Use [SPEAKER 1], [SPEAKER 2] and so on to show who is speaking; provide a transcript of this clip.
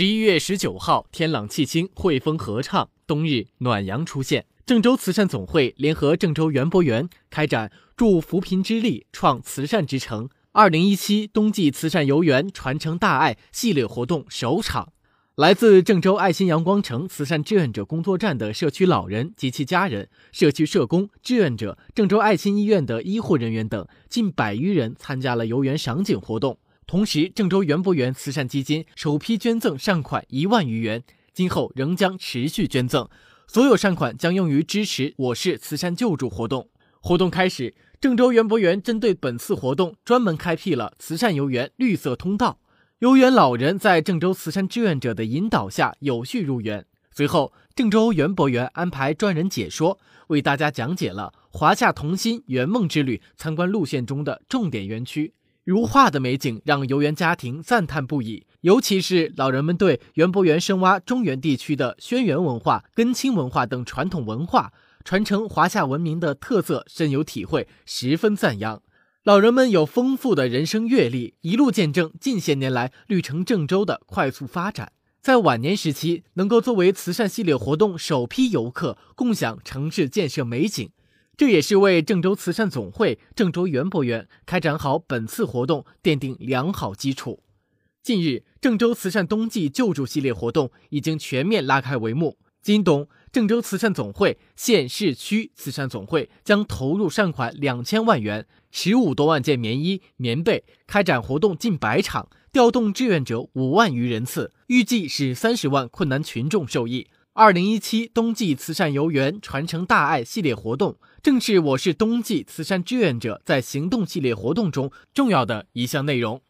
[SPEAKER 1] 十一月十九号，天朗气清，惠风和畅，冬日暖阳出现。郑州慈善总会联合郑州园博园开展“助扶贫之力，创慈善之城”二零一七冬季慈善游园传承大爱系列活动首场。来自郑州爱心阳光城慈善志愿者工作站的社区老人及其家人、社区社工、志愿者、郑州爱心医院的医护人员等近百余人参加了游园赏景活动。同时，郑州园博园慈善基金首批捐赠善款一万余元，今后仍将持续捐赠，所有善款将用于支持我市慈善救助活动。活动开始，郑州园博园针对本次活动专门开辟了慈善游园绿色通道。游园老人在郑州慈善志愿者的引导下有序入园。随后，郑州园博园安排专人解说，为大家讲解了华夏童心圆梦之旅参观路线中的重点园区。如画的美景让游园家庭赞叹不已，尤其是老人们对园博园深挖中原地区的轩辕文化、根青文化等传统文化，传承华夏文明的特色深有体会，十分赞扬。老人们有丰富的人生阅历，一路见证近些年来绿城郑州的快速发展。在晚年时期，能够作为慈善系列活动首批游客，共享城市建设美景，这也是为郑州慈善总会、郑州园博园开展好本次活动奠定良好基础。近日，郑州慈善冬季救助系列活动已经全面拉开帷幕。今冬，郑州慈善总会、县市区慈善总会将投入善款两千万元。十五多万件棉衣、棉被，开展活动近百场，调动志愿者五万余人次，预计使三十万困难群众受益。二零一七冬季慈善游园传承大爱系列活动，正是我市冬季慈善志愿者在行动系列活动中重要的一项内容。